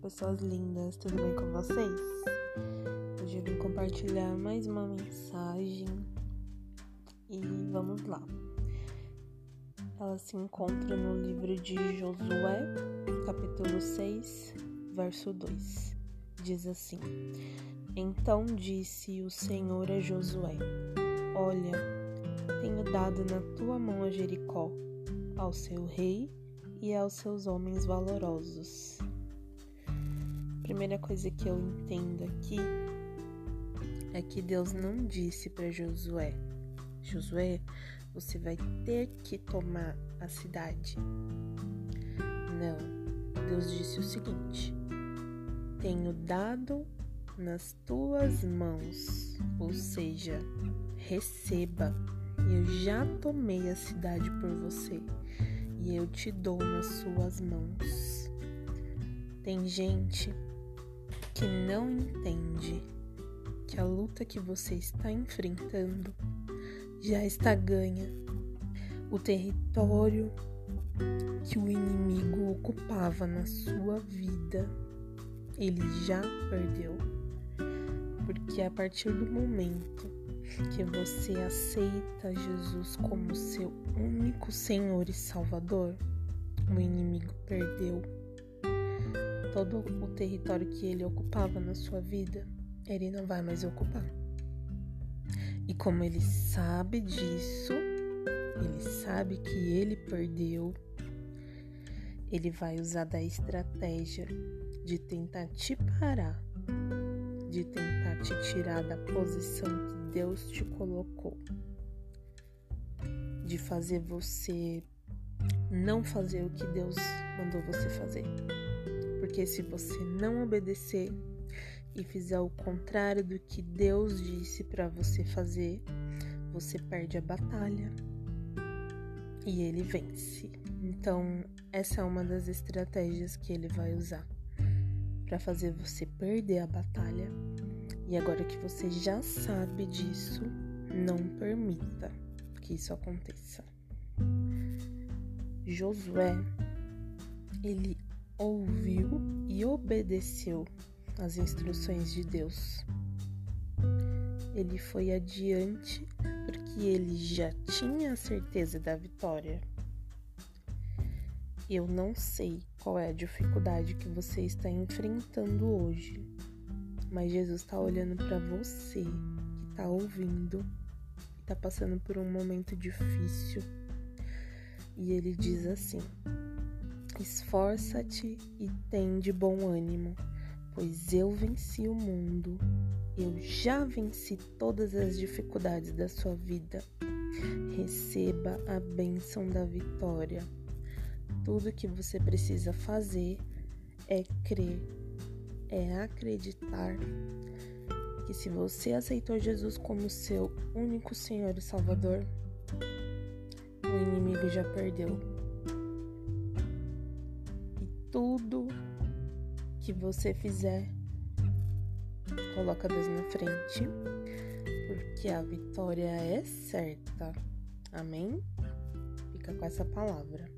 pessoas lindas, tudo bem com vocês? Hoje eu vim compartilhar mais uma mensagem e vamos lá. Ela se encontra no livro de Josué, capítulo 6, verso 2. Diz assim: Então disse o Senhor a Josué: Olha, tenho dado na tua mão a Jericó, ao seu rei e aos seus homens valorosos. Primeira coisa que eu entendo aqui é que Deus não disse para Josué: Josué, você vai ter que tomar a cidade. Não. Deus disse o seguinte: Tenho dado nas tuas mãos, ou seja, receba. Eu já tomei a cidade por você e eu te dou nas suas mãos. Tem gente que não entende que a luta que você está enfrentando já está ganha. O território que o inimigo ocupava na sua vida, ele já perdeu. Porque a partir do momento que você aceita Jesus como seu único Senhor e Salvador, o inimigo perdeu todo o território que ele ocupava na sua vida, ele não vai mais ocupar. E como ele sabe disso, ele sabe que ele perdeu, ele vai usar da estratégia de tentar te parar, de tentar te tirar da posição que Deus te colocou, de fazer você não fazer o que Deus mandou você fazer. Porque se você não obedecer e fizer o contrário do que Deus disse para você fazer, você perde a batalha e ele vence. Então, essa é uma das estratégias que ele vai usar para fazer você perder a batalha e agora que você já sabe disso, não permita que isso aconteça. Josué, ele ouviu e obedeceu as instruções de Deus. Ele foi adiante porque ele já tinha a certeza da vitória. Eu não sei qual é a dificuldade que você está enfrentando hoje, mas Jesus está olhando para você que está ouvindo, que está passando por um momento difícil. E ele diz assim: Esforça-te e tem de bom ânimo, pois eu venci o mundo. Eu já venci todas as dificuldades da sua vida. Receba a bênção da vitória. Tudo que você precisa fazer é crer é acreditar que se você aceitou Jesus como seu único Senhor e Salvador, o inimigo já perdeu. Tudo que você fizer, coloca Deus na frente, porque a vitória é certa. Amém? Fica com essa palavra.